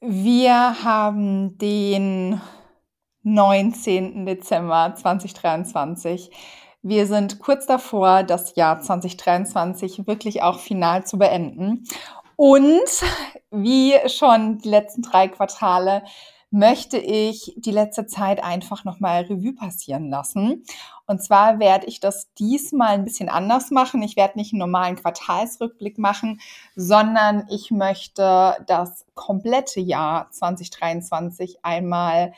Wir haben den 19. Dezember 2023. Wir sind kurz davor, das Jahr 2023 wirklich auch final zu beenden. Und wie schon die letzten drei Quartale möchte ich die letzte Zeit einfach nochmal Revue passieren lassen. Und zwar werde ich das diesmal ein bisschen anders machen. Ich werde nicht einen normalen Quartalsrückblick machen, sondern ich möchte das komplette Jahr 2023 einmal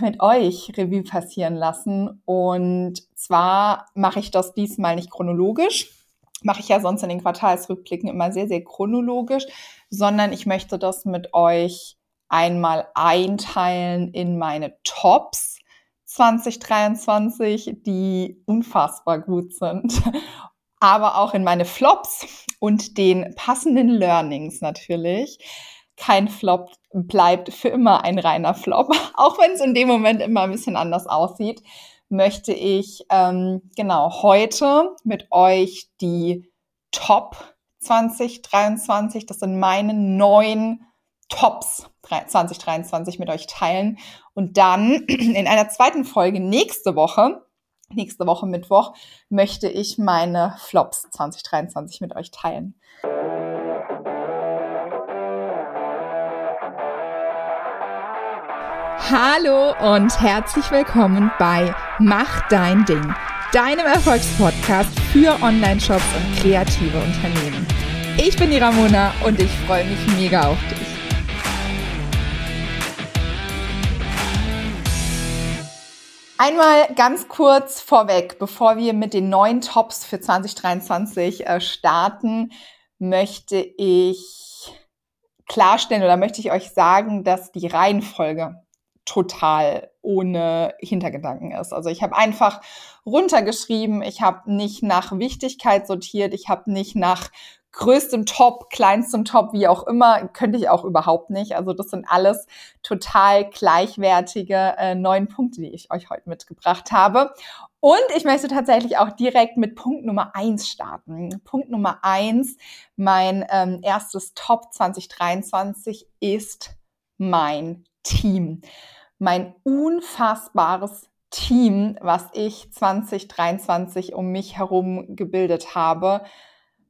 mit euch Revue passieren lassen. Und zwar mache ich das diesmal nicht chronologisch, mache ich ja sonst in den Quartalsrückblicken immer sehr, sehr chronologisch, sondern ich möchte das mit euch einmal einteilen in meine Tops 2023, die unfassbar gut sind, aber auch in meine Flops und den passenden Learnings natürlich. Kein Flop bleibt für immer ein reiner Flop, auch wenn es in dem Moment immer ein bisschen anders aussieht, möchte ich ähm, genau heute mit euch die Top 2023, das sind meine neun Tops 2023 mit euch teilen und dann in einer zweiten Folge nächste Woche, nächste Woche Mittwoch, möchte ich meine Flops 2023 mit euch teilen. Hallo und herzlich willkommen bei Mach dein Ding, deinem Erfolgspodcast für Online-Shops und kreative Unternehmen. Ich bin die Ramona und ich freue mich mega auf dich. Einmal ganz kurz vorweg, bevor wir mit den neuen Tops für 2023 äh, starten, möchte ich klarstellen oder möchte ich euch sagen, dass die Reihenfolge total ohne Hintergedanken ist. Also ich habe einfach runtergeschrieben, ich habe nicht nach Wichtigkeit sortiert, ich habe nicht nach größtem Top, kleinstem Top, wie auch immer, könnte ich auch überhaupt nicht. Also das sind alles total gleichwertige äh, neun Punkte, die ich euch heute mitgebracht habe. Und ich möchte tatsächlich auch direkt mit Punkt Nummer eins starten. Punkt Nummer eins, mein ähm, erstes Top 2023 ist mein Team. Mein unfassbares Team, was ich 2023 um mich herum gebildet habe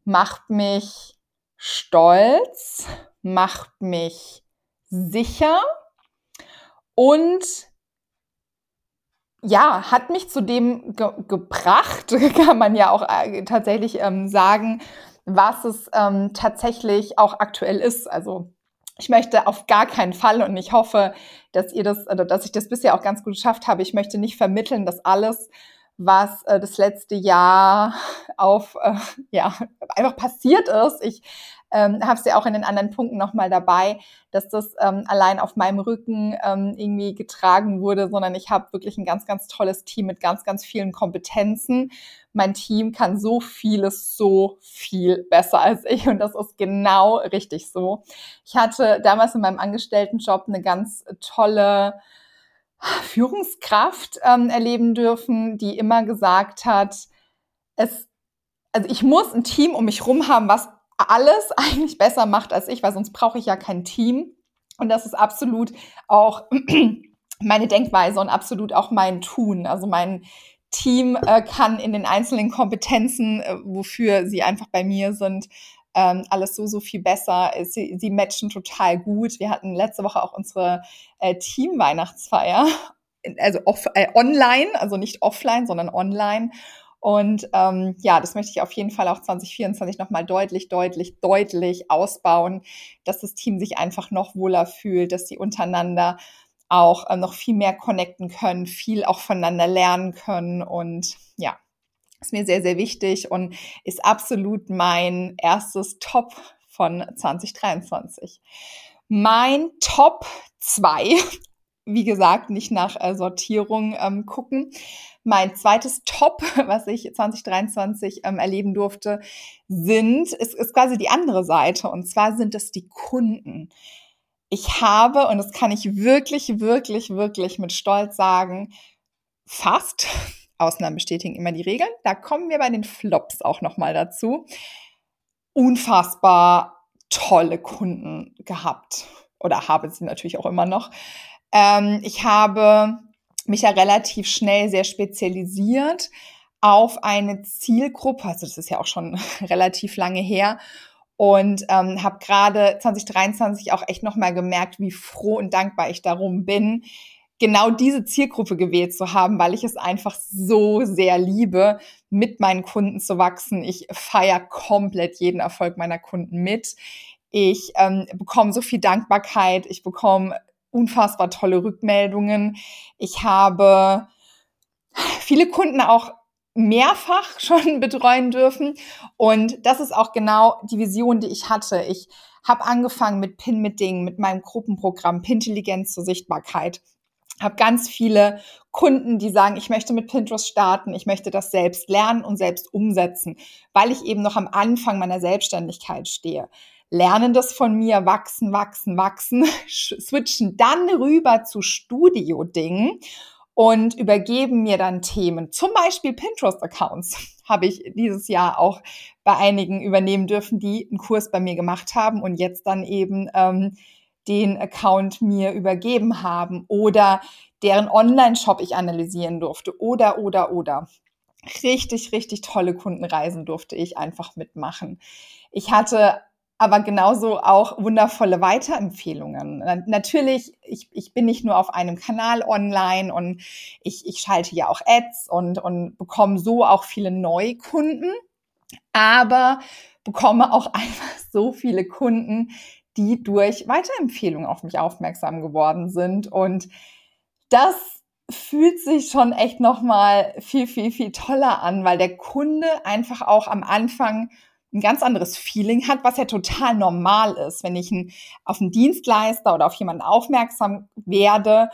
macht mich stolz, macht mich sicher und ja, hat mich zu dem ge gebracht, kann man ja auch äh, tatsächlich ähm, sagen, was es ähm, tatsächlich auch aktuell ist. Also ich möchte auf gar keinen Fall und ich hoffe, dass ihr das, oder dass ich das bisher auch ganz gut geschafft habe. Ich möchte nicht vermitteln, dass alles was äh, das letzte Jahr auf, äh, ja, einfach passiert ist. Ich ähm, habe es ja auch in den anderen Punkten nochmal dabei, dass das ähm, allein auf meinem Rücken ähm, irgendwie getragen wurde, sondern ich habe wirklich ein ganz, ganz tolles Team mit ganz, ganz vielen Kompetenzen. Mein Team kann so vieles so viel besser als ich und das ist genau richtig so. Ich hatte damals in meinem Angestelltenjob eine ganz tolle Führungskraft ähm, erleben dürfen, die immer gesagt hat, es, also ich muss ein Team um mich rum haben, was alles eigentlich besser macht als ich, weil sonst brauche ich ja kein Team. Und das ist absolut auch meine Denkweise und absolut auch mein Tun. Also mein Team äh, kann in den einzelnen Kompetenzen, äh, wofür sie einfach bei mir sind, ähm, alles so, so viel besser. Sie, sie matchen total gut. Wir hatten letzte Woche auch unsere äh, Team-Weihnachtsfeier, also off, äh, online, also nicht offline, sondern online. Und ähm, ja, das möchte ich auf jeden Fall auch 2024 nochmal deutlich, deutlich, deutlich ausbauen, dass das Team sich einfach noch wohler fühlt, dass sie untereinander auch äh, noch viel mehr connecten können, viel auch voneinander lernen können. Und ja, ist mir sehr, sehr wichtig und ist absolut mein erstes Top von 2023. Mein Top 2, wie gesagt, nicht nach äh, Sortierung ähm, gucken. Mein zweites Top, was ich 2023 ähm, erleben durfte, sind, ist, ist quasi die andere Seite. Und zwar sind es die Kunden. Ich habe, und das kann ich wirklich, wirklich, wirklich mit Stolz sagen, fast Ausnahmen bestätigen immer die Regeln. Da kommen wir bei den Flops auch nochmal dazu. Unfassbar tolle Kunden gehabt. oder habe sie natürlich auch immer noch. Ähm, ich habe mich ja relativ schnell sehr spezialisiert auf eine Zielgruppe, also das ist ja auch schon relativ lange her, und ähm, habe gerade 2023 auch echt nochmal gemerkt, wie froh und dankbar ich darum bin, genau diese Zielgruppe gewählt zu haben, weil ich es einfach so sehr liebe, mit meinen Kunden zu wachsen. Ich feiere komplett jeden Erfolg meiner Kunden mit. Ich ähm, bekomme so viel Dankbarkeit, ich bekomme unfassbar tolle Rückmeldungen. Ich habe viele Kunden auch mehrfach schon betreuen dürfen. Und das ist auch genau die Vision, die ich hatte. Ich habe angefangen mit Pin mit Dingen, mit meinem Gruppenprogramm Pintelligenz zur Sichtbarkeit. Habe ganz viele Kunden, die sagen, ich möchte mit Pinterest starten, ich möchte das selbst lernen und selbst umsetzen, weil ich eben noch am Anfang meiner Selbstständigkeit stehe. Lernen das von mir, wachsen, wachsen, wachsen, switchen dann rüber zu Studio-Dingen und übergeben mir dann Themen. Zum Beispiel Pinterest-Accounts habe ich dieses Jahr auch bei einigen übernehmen dürfen, die einen Kurs bei mir gemacht haben und jetzt dann eben ähm, den Account mir übergeben haben oder deren Online-Shop ich analysieren durfte oder, oder, oder. Richtig, richtig tolle Kundenreisen durfte ich einfach mitmachen. Ich hatte aber genauso auch wundervolle Weiterempfehlungen. Natürlich, ich, ich bin nicht nur auf einem Kanal online und ich, ich schalte ja auch Ads und, und bekomme so auch viele Neukunden, aber bekomme auch einfach so viele Kunden, die durch Weiterempfehlungen auf mich aufmerksam geworden sind. Und das fühlt sich schon echt nochmal viel, viel, viel toller an, weil der Kunde einfach auch am Anfang ein ganz anderes Feeling hat, was ja total normal ist, wenn ich auf einen Dienstleister oder auf jemanden aufmerksam werde,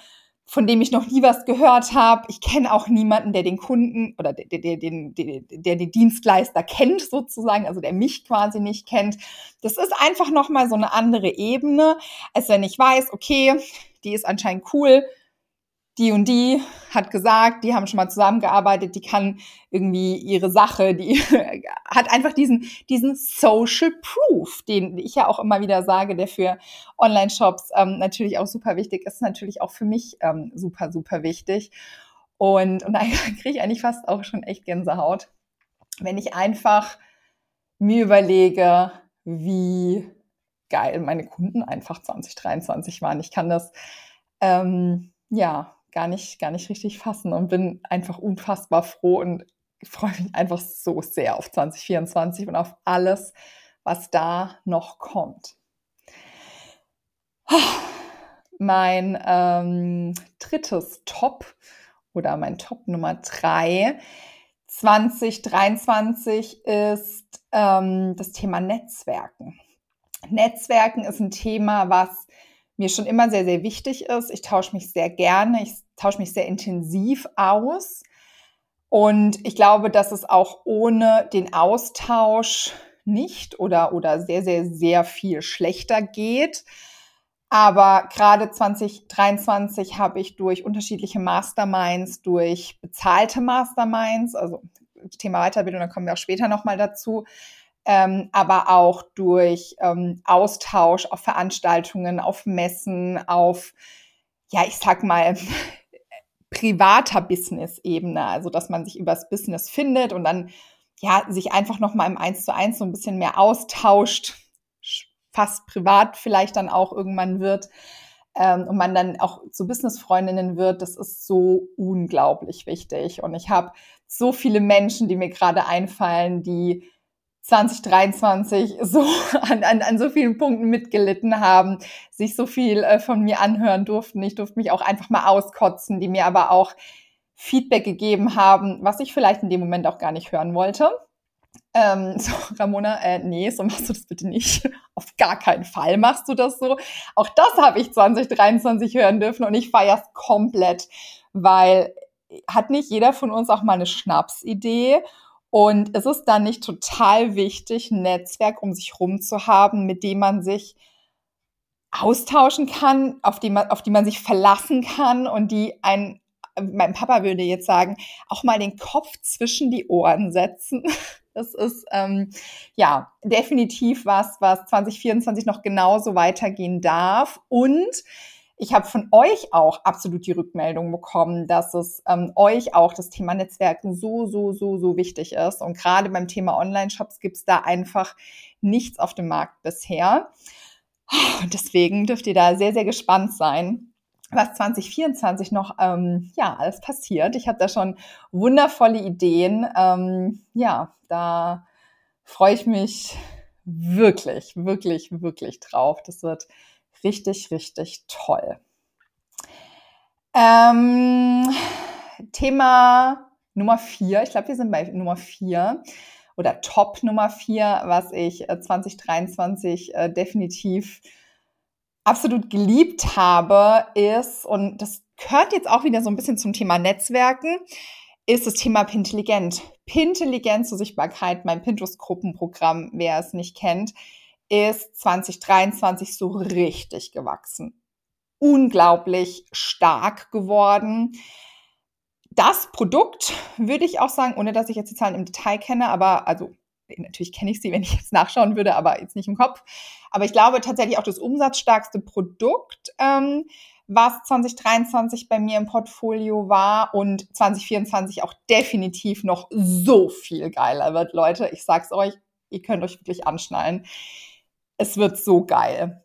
von dem ich noch nie was gehört habe. Ich kenne auch niemanden, der den Kunden oder der, der, der, der, der die Dienstleister kennt sozusagen, also der mich quasi nicht kennt. Das ist einfach nochmal so eine andere Ebene, als wenn ich weiß, okay, die ist anscheinend cool, die und die hat gesagt, die haben schon mal zusammengearbeitet, die kann irgendwie ihre Sache, die hat einfach diesen, diesen Social Proof, den ich ja auch immer wieder sage, der für Online-Shops ähm, natürlich auch super wichtig ist, natürlich auch für mich ähm, super, super wichtig. Und, und da kriege ich eigentlich fast auch schon echt Gänsehaut, wenn ich einfach mir überlege, wie geil meine Kunden einfach 2023 waren. Ich kann das, ähm, ja, gar nicht, gar nicht richtig fassen und bin einfach unfassbar froh und freue mich einfach so sehr auf 2024 und auf alles, was da noch kommt. Mein ähm, drittes Top oder mein Top Nummer drei 2023 ist ähm, das Thema Netzwerken. Netzwerken ist ein Thema, was mir schon immer sehr, sehr wichtig ist. Ich tausche mich sehr gerne, ich tausche mich sehr intensiv aus. Und ich glaube, dass es auch ohne den Austausch nicht oder, oder sehr, sehr, sehr viel schlechter geht. Aber gerade 2023 habe ich durch unterschiedliche Masterminds, durch bezahlte Masterminds, also Thema Weiterbildung, da kommen wir auch später nochmal dazu, ähm, aber auch durch ähm, Austausch auf Veranstaltungen, auf Messen, auf, ja, ich sag mal, privater Business-Ebene, also dass man sich übers Business findet und dann ja sich einfach noch mal im Eins zu eins so ein bisschen mehr austauscht, fast privat vielleicht dann auch irgendwann wird ähm, und man dann auch zu Business-Freundinnen wird, das ist so unglaublich wichtig. Und ich habe so viele Menschen, die mir gerade einfallen, die 2023 so an, an, an so vielen Punkten mitgelitten haben, sich so viel äh, von mir anhören durften. Ich durfte mich auch einfach mal auskotzen, die mir aber auch Feedback gegeben haben, was ich vielleicht in dem Moment auch gar nicht hören wollte. Ähm, so, Ramona, äh, nee, so machst du das bitte nicht. Auf gar keinen Fall machst du das so. Auch das habe ich 2023 hören dürfen und ich feiere es komplett, weil hat nicht jeder von uns auch mal eine Schnapsidee und es ist dann nicht total wichtig, ein Netzwerk um sich rum zu haben, mit dem man sich austauschen kann, auf die man, auf die man sich verlassen kann und die ein, mein Papa würde jetzt sagen, auch mal den Kopf zwischen die Ohren setzen. Das ist ähm, ja definitiv was, was 2024 noch genauso weitergehen darf. Und ich habe von euch auch absolut die Rückmeldung bekommen, dass es ähm, euch auch das Thema Netzwerken so, so, so, so wichtig ist. Und gerade beim Thema Online-Shops gibt es da einfach nichts auf dem Markt bisher. Und deswegen dürft ihr da sehr, sehr gespannt sein, was 2024 noch ähm, ja alles passiert. Ich habe da schon wundervolle Ideen. Ähm, ja, da freue ich mich wirklich, wirklich, wirklich drauf. Das wird richtig, richtig toll. Ähm, Thema Nummer vier. Ich glaube, wir sind bei Nummer vier oder Top Nummer vier, was ich 2023 äh, äh, definitiv absolut geliebt habe, ist, und das gehört jetzt auch wieder so ein bisschen zum Thema Netzwerken, ist das Thema Pintelligent. Pintelligent zur Sichtbarkeit, mein Pinterest-Gruppenprogramm, wer es nicht kennt, ist 2023 so richtig gewachsen. Unglaublich stark geworden. Das Produkt würde ich auch sagen, ohne dass ich jetzt die Zahlen im Detail kenne, aber also natürlich kenne ich sie, wenn ich jetzt nachschauen würde, aber jetzt nicht im Kopf. Aber ich glaube tatsächlich auch das umsatzstarkste Produkt, ähm, was 2023 bei mir im Portfolio war und 2024 auch definitiv noch so viel geiler wird, Leute. Ich sag's euch, ihr könnt euch wirklich anschnallen. Es wird so geil.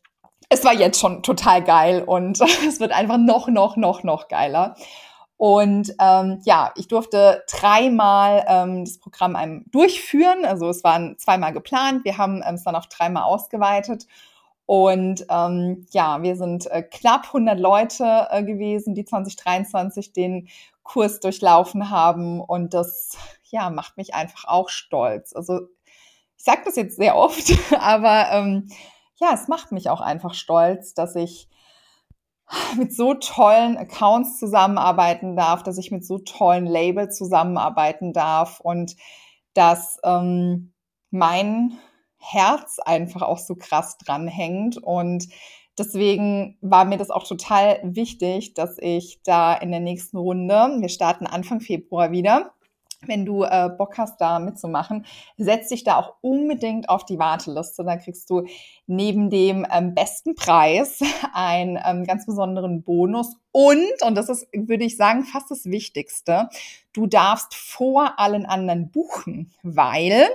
Es war jetzt schon total geil und es wird einfach noch, noch, noch, noch geiler. Und ähm, ja, ich durfte dreimal ähm, das Programm einem durchführen. Also es waren zweimal geplant. Wir haben ähm, es dann auch dreimal ausgeweitet. Und ähm, ja, wir sind äh, knapp 100 Leute äh, gewesen, die 2023 den Kurs durchlaufen haben. Und das ja, macht mich einfach auch stolz. Also ich sage das jetzt sehr oft, aber ähm, ja, es macht mich auch einfach stolz, dass ich mit so tollen Accounts zusammenarbeiten darf, dass ich mit so tollen Labels zusammenarbeiten darf und dass ähm, mein Herz einfach auch so krass dranhängt. Und deswegen war mir das auch total wichtig, dass ich da in der nächsten Runde, wir starten Anfang Februar wieder, wenn du äh, Bock hast, da mitzumachen, setz dich da auch unbedingt auf die Warteliste. Da kriegst du neben dem ähm, besten Preis einen ähm, ganz besonderen Bonus. Und, und das ist, würde ich sagen, fast das Wichtigste, du darfst vor allen anderen buchen, weil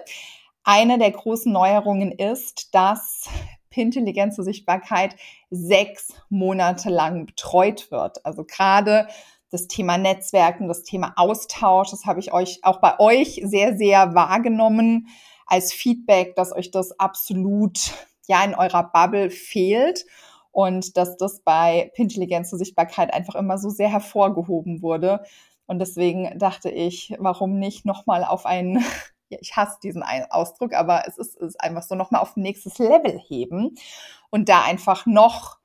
eine der großen Neuerungen ist, dass Pintelligenz zur Sichtbarkeit sechs Monate lang betreut wird. Also gerade das Thema Netzwerken, das Thema Austausch, das habe ich euch auch bei euch sehr, sehr wahrgenommen als Feedback, dass euch das absolut ja in eurer Bubble fehlt und dass das bei Pintelligenz zur Sichtbarkeit einfach immer so sehr hervorgehoben wurde. Und deswegen dachte ich, warum nicht nochmal auf einen, ja, ich hasse diesen Ausdruck, aber es ist, ist einfach so nochmal auf ein nächstes Level heben und da einfach noch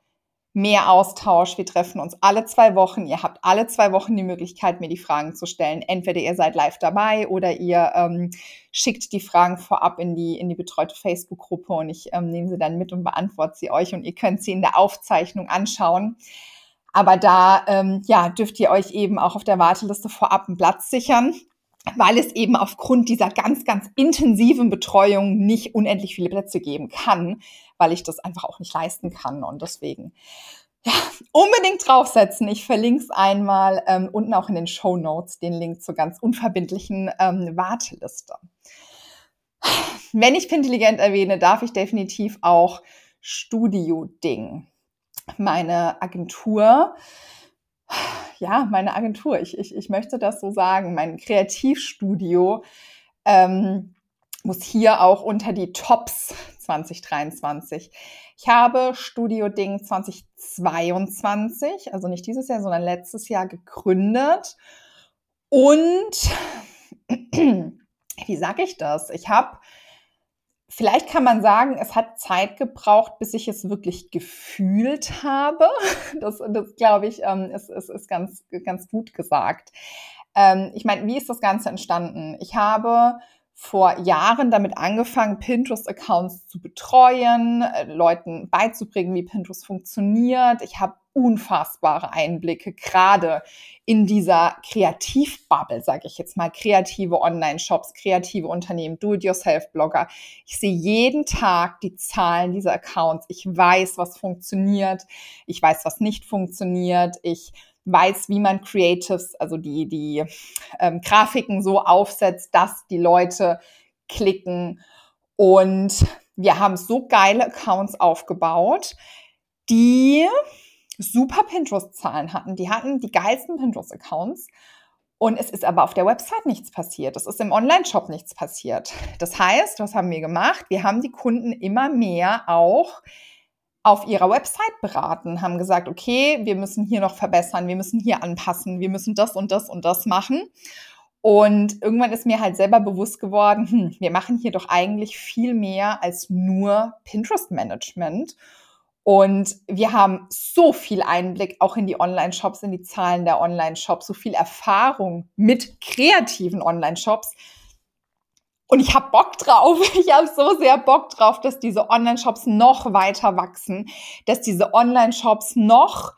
mehr Austausch. Wir treffen uns alle zwei Wochen. Ihr habt alle zwei Wochen die Möglichkeit, mir die Fragen zu stellen. Entweder ihr seid live dabei oder ihr ähm, schickt die Fragen vorab in die, in die betreute Facebook-Gruppe und ich ähm, nehme sie dann mit und beantworte sie euch und ihr könnt sie in der Aufzeichnung anschauen. Aber da ähm, ja, dürft ihr euch eben auch auf der Warteliste vorab einen Platz sichern weil es eben aufgrund dieser ganz, ganz intensiven Betreuung nicht unendlich viele Plätze geben kann, weil ich das einfach auch nicht leisten kann. Und deswegen ja, unbedingt draufsetzen. Ich verlinke es einmal ähm, unten auch in den Show Notes, den Link zur ganz unverbindlichen ähm, Warteliste. Wenn ich Pintelligent erwähne, darf ich definitiv auch Studio Ding, meine Agentur, ja, meine Agentur, ich, ich, ich möchte das so sagen, mein Kreativstudio ähm, muss hier auch unter die Tops 2023. Ich habe Studio Ding 2022, also nicht dieses Jahr, sondern letztes Jahr gegründet. Und wie sage ich das? Ich habe Vielleicht kann man sagen, es hat Zeit gebraucht, bis ich es wirklich gefühlt habe. Das, das glaube ich, ähm, ist, ist, ist ganz, ganz gut gesagt. Ähm, ich meine, wie ist das Ganze entstanden? Ich habe vor Jahren damit angefangen, Pinterest-Accounts zu betreuen, äh, Leuten beizubringen, wie Pinterest funktioniert. Ich habe unfassbare Einblicke, gerade in dieser Kreativbubble, sage ich jetzt mal, kreative Online-Shops, kreative Unternehmen, Do-it-yourself-Blogger. Ich sehe jeden Tag die Zahlen dieser Accounts. Ich weiß, was funktioniert. Ich weiß, was nicht funktioniert. Ich weiß, wie man Creatives, also die, die ähm, Grafiken so aufsetzt, dass die Leute klicken. Und wir haben so geile Accounts aufgebaut, die super Pinterest-Zahlen hatten. Die hatten die geilsten Pinterest-Accounts. Und es ist aber auf der Website nichts passiert. Es ist im Online-Shop nichts passiert. Das heißt, was haben wir gemacht? Wir haben die Kunden immer mehr auch auf ihrer Website beraten, haben gesagt, okay, wir müssen hier noch verbessern, wir müssen hier anpassen, wir müssen das und das und das machen. Und irgendwann ist mir halt selber bewusst geworden, hm, wir machen hier doch eigentlich viel mehr als nur Pinterest-Management. Und wir haben so viel Einblick auch in die Online-Shops, in die Zahlen der Online-Shops, so viel Erfahrung mit kreativen Online-Shops. Und ich habe Bock drauf. Ich habe so sehr Bock drauf, dass diese Online-Shops noch weiter wachsen, dass diese Online-Shops noch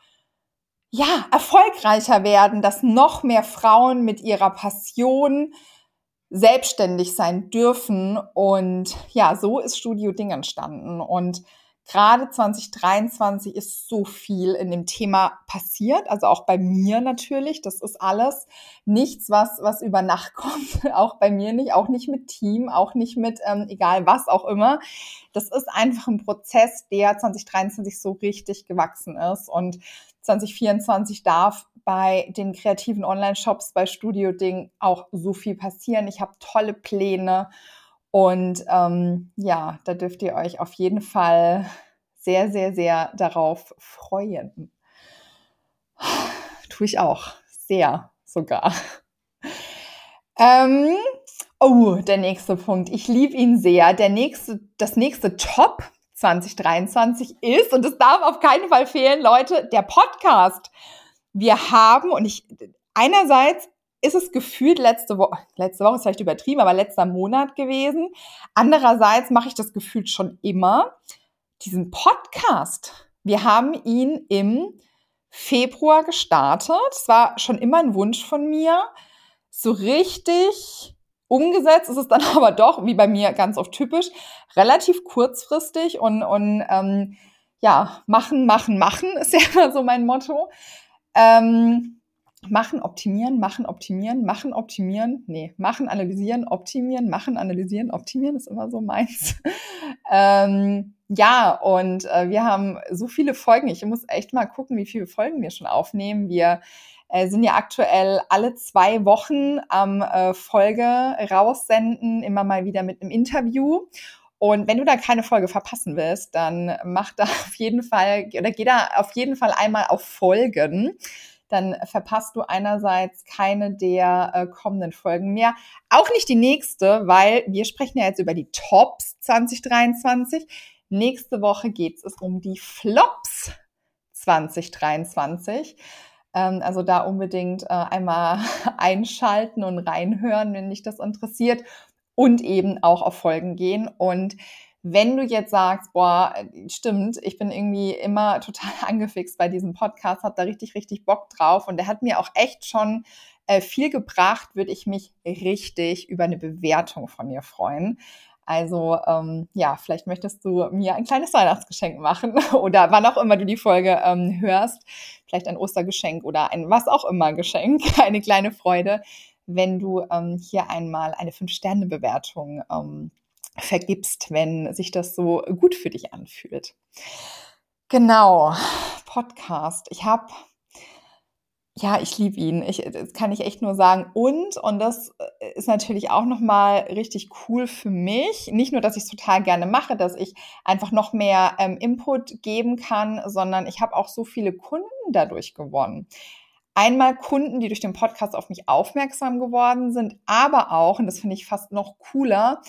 ja, erfolgreicher werden, dass noch mehr Frauen mit ihrer Passion selbstständig sein dürfen. Und ja, so ist Studio Ding entstanden. Und gerade 2023 ist so viel in dem Thema passiert, also auch bei mir natürlich. Das ist alles nichts, was, was über Nacht kommt, auch bei mir nicht, auch nicht mit Team, auch nicht mit ähm, egal was auch immer. Das ist einfach ein Prozess, der 2023 so richtig gewachsen ist und 2024 darf bei den kreativen Online-Shops bei Studio Ding auch so viel passieren. Ich habe tolle Pläne und ähm, ja, da dürft ihr euch auf jeden Fall sehr, sehr, sehr darauf freuen. Tue ich auch. Sehr sogar. Ähm, oh, der nächste Punkt. Ich liebe ihn sehr. Der nächste, das nächste Top 2023 ist, und es darf auf keinen Fall fehlen, Leute, der Podcast. Wir haben, und ich, einerseits ist es gefühlt letzte Woche, letzte Woche ist vielleicht übertrieben, aber letzter Monat gewesen. Andererseits mache ich das gefühlt schon immer. Diesen Podcast. Wir haben ihn im Februar gestartet. Es war schon immer ein Wunsch von mir. So richtig umgesetzt ist es dann aber doch, wie bei mir ganz oft typisch, relativ kurzfristig und, und ähm, ja, machen, machen, machen ist ja immer so mein Motto. Ähm, Machen, optimieren, machen, optimieren, machen, optimieren. Nee, machen, analysieren, optimieren, machen, analysieren, optimieren ist immer so meins. ähm, ja, und äh, wir haben so viele Folgen. Ich muss echt mal gucken, wie viele Folgen wir schon aufnehmen. Wir äh, sind ja aktuell alle zwei Wochen am äh, Folge raussenden, immer mal wieder mit einem Interview. Und wenn du da keine Folge verpassen willst, dann mach da auf jeden Fall oder geh da auf jeden Fall einmal auf Folgen dann verpasst du einerseits keine der äh, kommenden Folgen mehr. Auch nicht die nächste, weil wir sprechen ja jetzt über die Tops 2023. Nächste Woche geht es um die Flops 2023. Ähm, also da unbedingt äh, einmal einschalten und reinhören, wenn dich das interessiert. Und eben auch auf Folgen gehen. Und wenn du jetzt sagst, boah, stimmt, ich bin irgendwie immer total angefixt bei diesem Podcast, hab da richtig, richtig Bock drauf und der hat mir auch echt schon äh, viel gebracht, würde ich mich richtig über eine Bewertung von dir freuen. Also ähm, ja, vielleicht möchtest du mir ein kleines Weihnachtsgeschenk machen oder wann auch immer du die Folge ähm, hörst, vielleicht ein Ostergeschenk oder ein was auch immer Geschenk, eine kleine Freude, wenn du ähm, hier einmal eine Fünf-Sterne-Bewertung ähm, vergibst, wenn sich das so gut für dich anfühlt. Genau, Podcast. Ich habe, ja, ich liebe ihn. Ich, das kann ich echt nur sagen. Und, und das ist natürlich auch nochmal richtig cool für mich. Nicht nur, dass ich es total gerne mache, dass ich einfach noch mehr ähm, Input geben kann, sondern ich habe auch so viele Kunden dadurch gewonnen. Einmal Kunden, die durch den Podcast auf mich aufmerksam geworden sind, aber auch, und das finde ich fast noch cooler,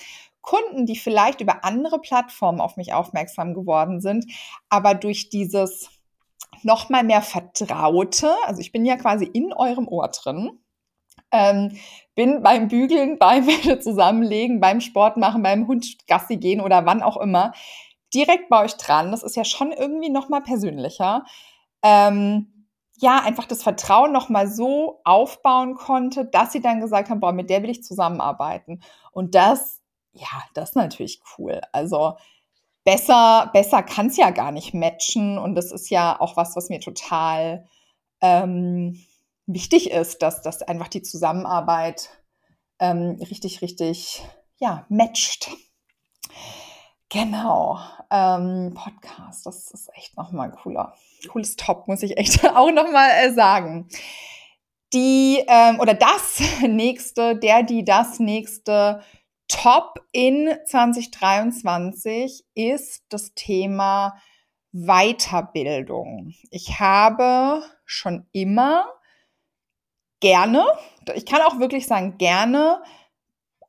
Kunden, die vielleicht über andere Plattformen auf mich aufmerksam geworden sind, aber durch dieses nochmal mehr Vertraute, also ich bin ja quasi in eurem Ohr drin, ähm, bin beim Bügeln, beim zusammenlegen, beim Sport machen, beim Hund Gassi gehen oder wann auch immer direkt bei euch dran. Das ist ja schon irgendwie noch mal persönlicher. Ähm, ja, einfach das Vertrauen noch mal so aufbauen konnte, dass sie dann gesagt haben, boah, mit der will ich zusammenarbeiten. Und das, ja, das ist natürlich cool. Also besser, besser kann es ja gar nicht matchen. Und das ist ja auch was, was mir total ähm, wichtig ist, dass, dass einfach die Zusammenarbeit ähm, richtig, richtig, ja, matcht. Genau, ähm, Podcast, das ist echt nochmal cooler, cooles Top, muss ich echt auch nochmal äh, sagen. Die, ähm, oder das nächste, der, die, das nächste Top in 2023 ist das Thema Weiterbildung. Ich habe schon immer gerne, ich kann auch wirklich sagen gerne,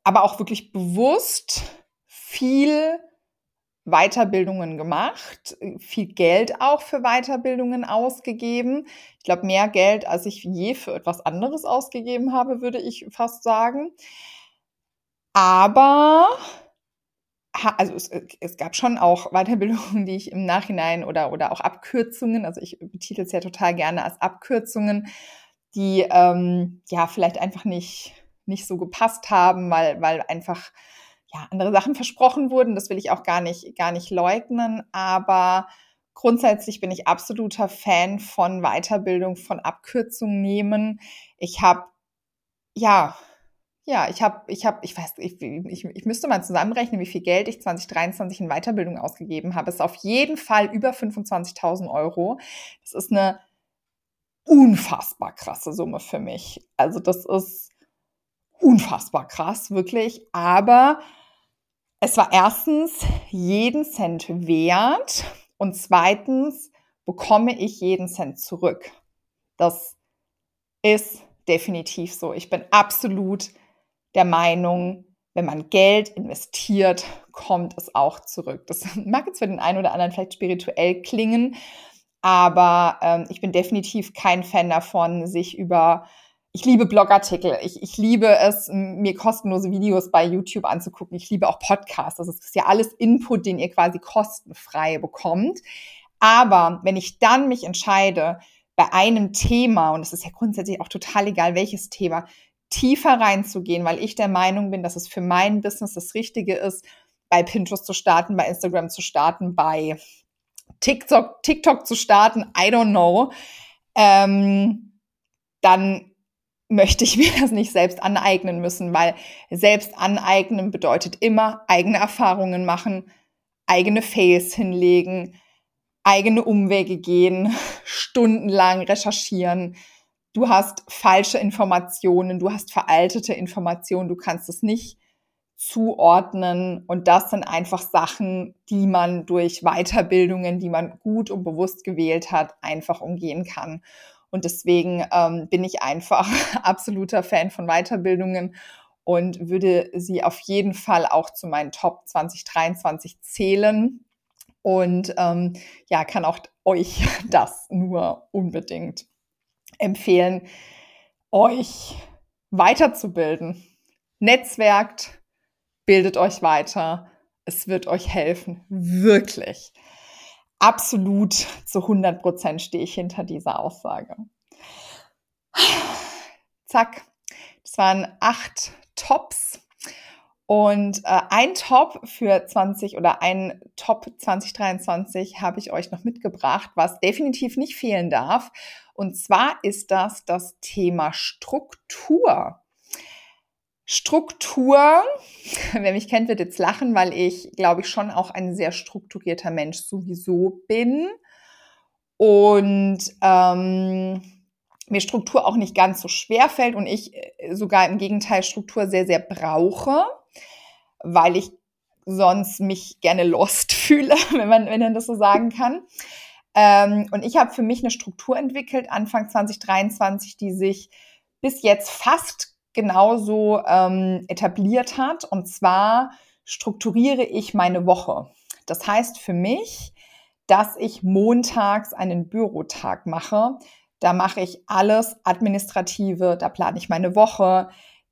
aber auch wirklich bewusst viel Weiterbildungen gemacht, viel Geld auch für Weiterbildungen ausgegeben. Ich glaube, mehr Geld, als ich je für etwas anderes ausgegeben habe, würde ich fast sagen. Aber also es, es, gab schon auch Weiterbildungen, die ich im Nachhinein oder, oder auch Abkürzungen, also ich betitel es ja total gerne als Abkürzungen, die ähm, ja vielleicht einfach nicht, nicht so gepasst haben, weil, weil einfach ja, andere Sachen versprochen wurden. Das will ich auch gar nicht, gar nicht leugnen. Aber grundsätzlich bin ich absoluter Fan von Weiterbildung, von Abkürzungen nehmen. Ich habe, ja, ja, ich habe, ich habe, ich weiß, ich, ich, ich müsste mal zusammenrechnen, wie viel Geld ich 2023 in Weiterbildung ausgegeben habe. Es ist auf jeden Fall über 25.000 Euro. Das ist eine unfassbar krasse Summe für mich. Also das ist unfassbar krass, wirklich. Aber es war erstens jeden Cent wert und zweitens bekomme ich jeden Cent zurück. Das ist definitiv so. Ich bin absolut der Meinung, wenn man Geld investiert, kommt es auch zurück. Das mag jetzt für den einen oder anderen vielleicht spirituell klingen, aber ähm, ich bin definitiv kein Fan davon, sich über ich liebe Blogartikel. Ich, ich liebe es, mir kostenlose Videos bei YouTube anzugucken. Ich liebe auch Podcasts. Das ist ja alles Input, den ihr quasi kostenfrei bekommt. Aber wenn ich dann mich entscheide, bei einem Thema, und es ist ja grundsätzlich auch total egal, welches Thema, tiefer reinzugehen, weil ich der Meinung bin, dass es für mein Business das Richtige ist, bei Pinterest zu starten, bei Instagram zu starten, bei TikTok, TikTok zu starten, I don't know, ähm, dann möchte ich mir das nicht selbst aneignen müssen, weil selbst aneignen bedeutet immer eigene Erfahrungen machen, eigene Fails hinlegen, eigene Umwege gehen, stundenlang recherchieren. Du hast falsche Informationen, du hast veraltete Informationen, du kannst es nicht zuordnen. Und das sind einfach Sachen, die man durch Weiterbildungen, die man gut und bewusst gewählt hat, einfach umgehen kann. Und deswegen ähm, bin ich einfach absoluter Fan von Weiterbildungen und würde sie auf jeden Fall auch zu meinen Top 2023 zählen. Und ähm, ja, kann auch euch das nur unbedingt empfehlen, euch weiterzubilden. Netzwerkt, bildet euch weiter. Es wird euch helfen, wirklich absolut zu 100 Prozent stehe ich hinter dieser Aussage. Zack, das waren acht Tops. Und äh, ein Top für 20 oder ein Top 2023 habe ich euch noch mitgebracht, was definitiv nicht fehlen darf. Und zwar ist das das Thema Struktur. Struktur, wer mich kennt, wird jetzt lachen, weil ich, glaube ich, schon auch ein sehr strukturierter Mensch sowieso bin. Und ähm, mir Struktur auch nicht ganz so schwer fällt und ich äh, sogar im Gegenteil Struktur sehr, sehr brauche, weil ich sonst mich gerne lost fühle, wenn man, wenn man das so sagen kann. Ähm, und ich habe für mich eine Struktur entwickelt, Anfang 2023, die sich bis jetzt fast genauso ähm, etabliert hat. Und zwar strukturiere ich meine Woche. Das heißt für mich, dass ich montags einen Bürotag mache, Da mache ich alles Administrative, da plane ich meine Woche,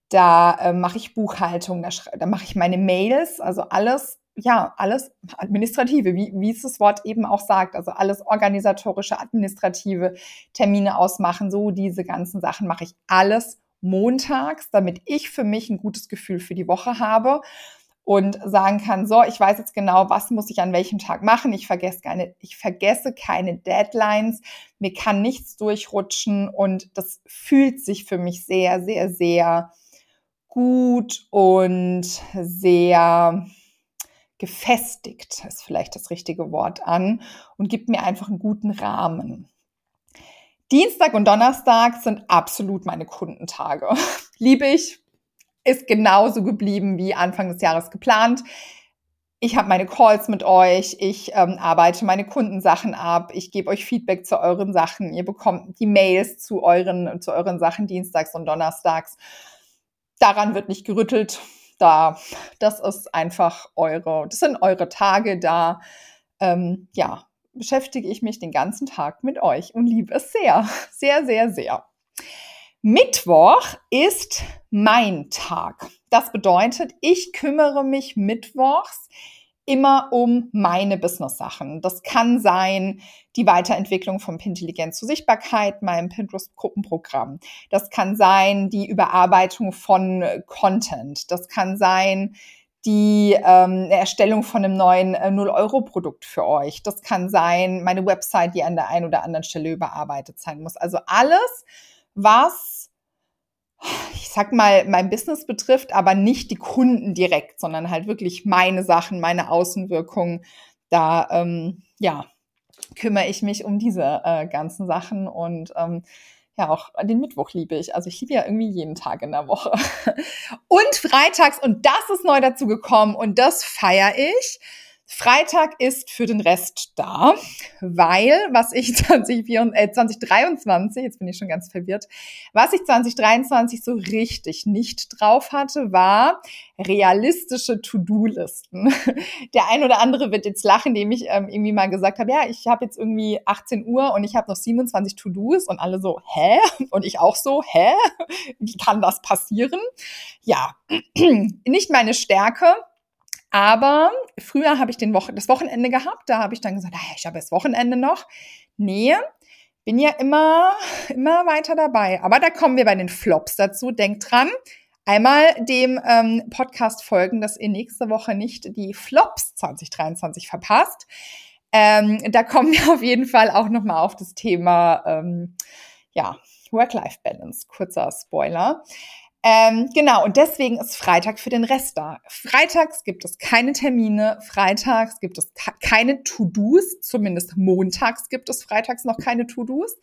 da äh, mache ich Buchhaltung, da, da mache ich meine Mails, also alles, ja, alles Administrative, wie, wie es das Wort eben auch sagt, also alles organisatorische, administrative, Termine ausmachen, so diese ganzen Sachen mache ich alles montags, damit ich für mich ein gutes Gefühl für die Woche habe und sagen kann, so, ich weiß jetzt genau, was muss ich an welchem Tag machen. Ich vergesse keine, ich vergesse keine Deadlines. Mir kann nichts durchrutschen und das fühlt sich für mich sehr, sehr, sehr gut und sehr gefestigt ist vielleicht das richtige Wort an und gibt mir einfach einen guten Rahmen. Dienstag und Donnerstag sind absolut meine Kundentage. Liebe ich, ist genauso geblieben wie Anfang des Jahres geplant. Ich habe meine Calls mit euch, ich ähm, arbeite meine Kundensachen ab, ich gebe euch Feedback zu euren Sachen, ihr bekommt die Mails zu euren, zu euren Sachen dienstags und donnerstags. Daran wird nicht gerüttelt. Da, das ist einfach eure, das sind eure Tage da. Ähm, ja, beschäftige ich mich den ganzen Tag mit euch und liebe es sehr, sehr, sehr, sehr. Mittwoch ist mein Tag. Das bedeutet, ich kümmere mich mittwochs immer um meine Business-Sachen. Das kann sein die Weiterentwicklung vom Pintelligenz zur Sichtbarkeit, meinem Pinterest-Gruppenprogramm. Das kann sein die Überarbeitung von Content. Das kann sein die ähm, Erstellung von einem neuen äh, 0-Euro-Produkt für euch. Das kann sein meine Website, die an der einen oder anderen Stelle überarbeitet sein muss. Also alles, was ich sag mal, mein Business betrifft, aber nicht die Kunden direkt, sondern halt wirklich meine Sachen, meine Außenwirkung. Da, ähm, ja, kümmere ich mich um diese äh, ganzen Sachen und ähm, ja, auch den Mittwoch liebe ich. Also ich liebe ja irgendwie jeden Tag in der Woche. Und freitags, und das ist neu dazu gekommen und das feiere ich. Freitag ist für den Rest da, weil was ich 2024, äh, 2023, jetzt bin ich schon ganz verwirrt, was ich 2023 so richtig nicht drauf hatte, war realistische To-Do-Listen. Der ein oder andere wird jetzt lachen, indem ich ähm, irgendwie mal gesagt habe, ja, ich habe jetzt irgendwie 18 Uhr und ich habe noch 27 To-Dos und alle so, hä? Und ich auch so, hä? Wie kann das passieren? Ja, nicht meine Stärke aber früher habe ich den Wochen, das Wochenende gehabt, da habe ich dann gesagt, naja, ich habe das Wochenende noch. Nee, bin ja immer, immer weiter dabei. Aber da kommen wir bei den Flops dazu. Denkt dran, einmal dem ähm, Podcast folgen, dass ihr nächste Woche nicht die Flops 2023 verpasst. Ähm, da kommen wir auf jeden Fall auch nochmal auf das Thema, ähm, ja, Work-Life-Balance. Kurzer Spoiler. Ähm, genau, und deswegen ist Freitag für den Rest da. Freitags gibt es keine Termine, freitags gibt es keine To-Dos, zumindest montags gibt es freitags noch keine To-Dos.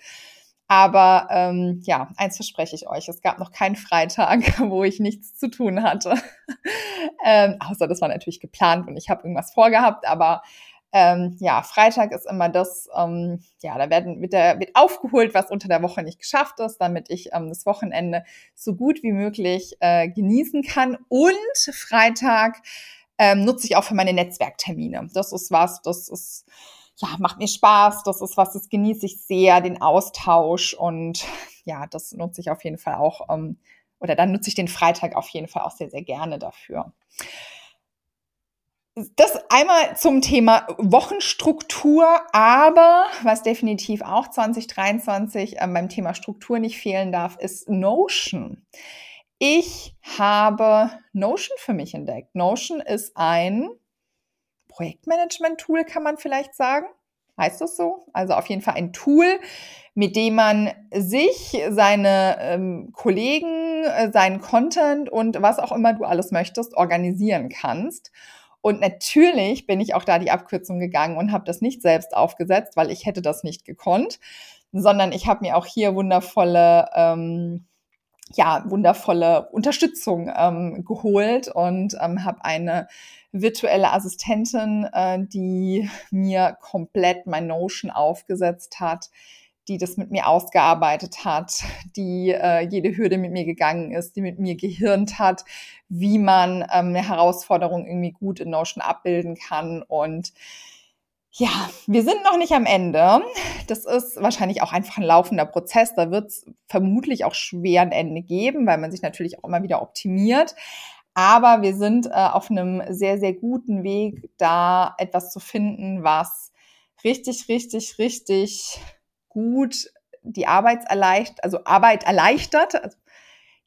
Aber ähm, ja, eins verspreche ich euch, es gab noch keinen Freitag, wo ich nichts zu tun hatte. ähm, außer das war natürlich geplant und ich habe irgendwas vorgehabt, aber ähm, ja, Freitag ist immer das, ähm, ja, da werden, wird, der, wird aufgeholt, was unter der Woche nicht geschafft ist, damit ich ähm, das Wochenende so gut wie möglich äh, genießen kann. Und Freitag ähm, nutze ich auch für meine Netzwerktermine. Das ist was, das ist, ja, macht mir Spaß, das ist was, das genieße ich sehr, den Austausch und ja, das nutze ich auf jeden Fall auch, ähm, oder dann nutze ich den Freitag auf jeden Fall auch sehr, sehr gerne dafür das einmal zum Thema Wochenstruktur, aber was definitiv auch 2023 äh, beim Thema Struktur nicht fehlen darf, ist Notion. Ich habe Notion für mich entdeckt. Notion ist ein Projektmanagement-Tool, kann man vielleicht sagen. Heißt das so? Also auf jeden Fall ein Tool, mit dem man sich, seine ähm, Kollegen, äh, seinen Content und was auch immer du alles möchtest, organisieren kannst. Und natürlich bin ich auch da die Abkürzung gegangen und habe das nicht selbst aufgesetzt, weil ich hätte das nicht gekonnt, sondern ich habe mir auch hier wundervolle, ähm, ja, wundervolle Unterstützung ähm, geholt und ähm, habe eine virtuelle Assistentin, äh, die mir komplett mein Notion aufgesetzt hat, die das mit mir ausgearbeitet hat, die äh, jede Hürde mit mir gegangen ist, die mit mir gehirnt hat, wie man ähm, eine Herausforderung irgendwie gut in Notion abbilden kann. Und Ja, wir sind noch nicht am Ende. Das ist wahrscheinlich auch einfach ein laufender Prozess. Da wird es vermutlich auch schwer ein Ende geben, weil man sich natürlich auch immer wieder optimiert. Aber wir sind äh, auf einem sehr, sehr guten Weg, da etwas zu finden, was richtig, richtig, richtig gut die Arbeit erleichtert, also Arbeit erleichtert, also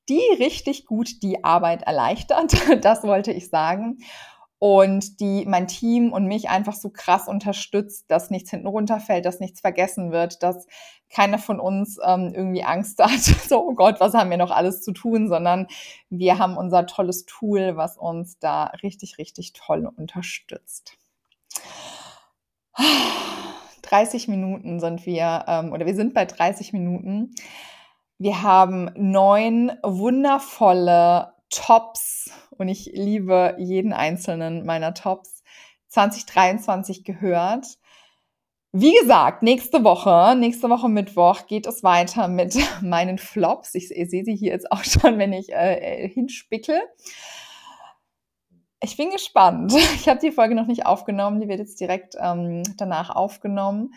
die richtig gut die Arbeit erleichtert. Das wollte ich sagen und die mein Team und mich einfach so krass unterstützt, dass nichts hinten runterfällt, dass nichts vergessen wird, dass keiner von uns ähm, irgendwie Angst hat, so, oh Gott, was haben wir noch alles zu tun, sondern wir haben unser tolles Tool, was uns da richtig, richtig toll unterstützt. 30 Minuten sind wir, ähm, oder wir sind bei 30 Minuten. Wir haben neun wundervolle Tops und ich liebe jeden einzelnen meiner Tops 2023 gehört. Wie gesagt, nächste Woche, nächste Woche Mittwoch geht es weiter mit meinen Flops. Ich, ich sehe sie hier jetzt auch schon, wenn ich äh, hinspickel. Ich bin gespannt. Ich habe die Folge noch nicht aufgenommen. Die wird jetzt direkt ähm, danach aufgenommen.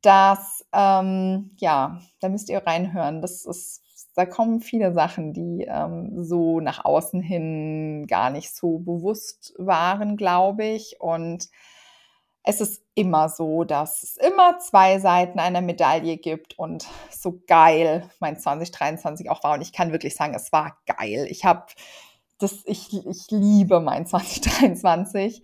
Das, ähm, ja, da müsst ihr reinhören. Das ist da kommen viele Sachen, die ähm, so nach außen hin gar nicht so bewusst waren, glaube ich. Und es ist immer so, dass es immer zwei Seiten einer Medaille gibt und so geil mein 2023 auch war. Und ich kann wirklich sagen, es war geil. Ich habe das, ich, ich liebe mein 2023.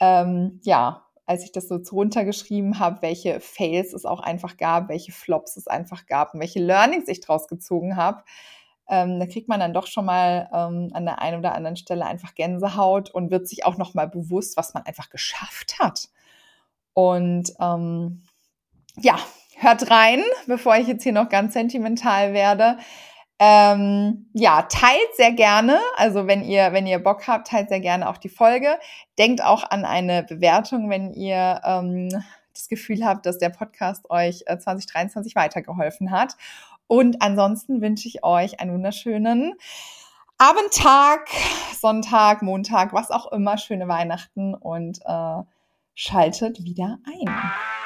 Ähm, ja, als ich das so runtergeschrieben habe, welche Fails es auch einfach gab, welche Flops es einfach gab und welche Learnings ich draus gezogen habe, ähm, da kriegt man dann doch schon mal ähm, an der einen oder anderen Stelle einfach Gänsehaut und wird sich auch noch mal bewusst, was man einfach geschafft hat. Und ähm, ja, hört rein, bevor ich jetzt hier noch ganz sentimental werde. Ähm, ja, teilt sehr gerne. Also wenn ihr, wenn ihr Bock habt, teilt sehr gerne auch die Folge. Denkt auch an eine Bewertung, wenn ihr ähm, das Gefühl habt, dass der Podcast euch äh, 2023 weitergeholfen hat. Und ansonsten wünsche ich euch einen wunderschönen Abendtag, Sonntag, Montag, was auch immer, schöne Weihnachten und äh, schaltet wieder ein.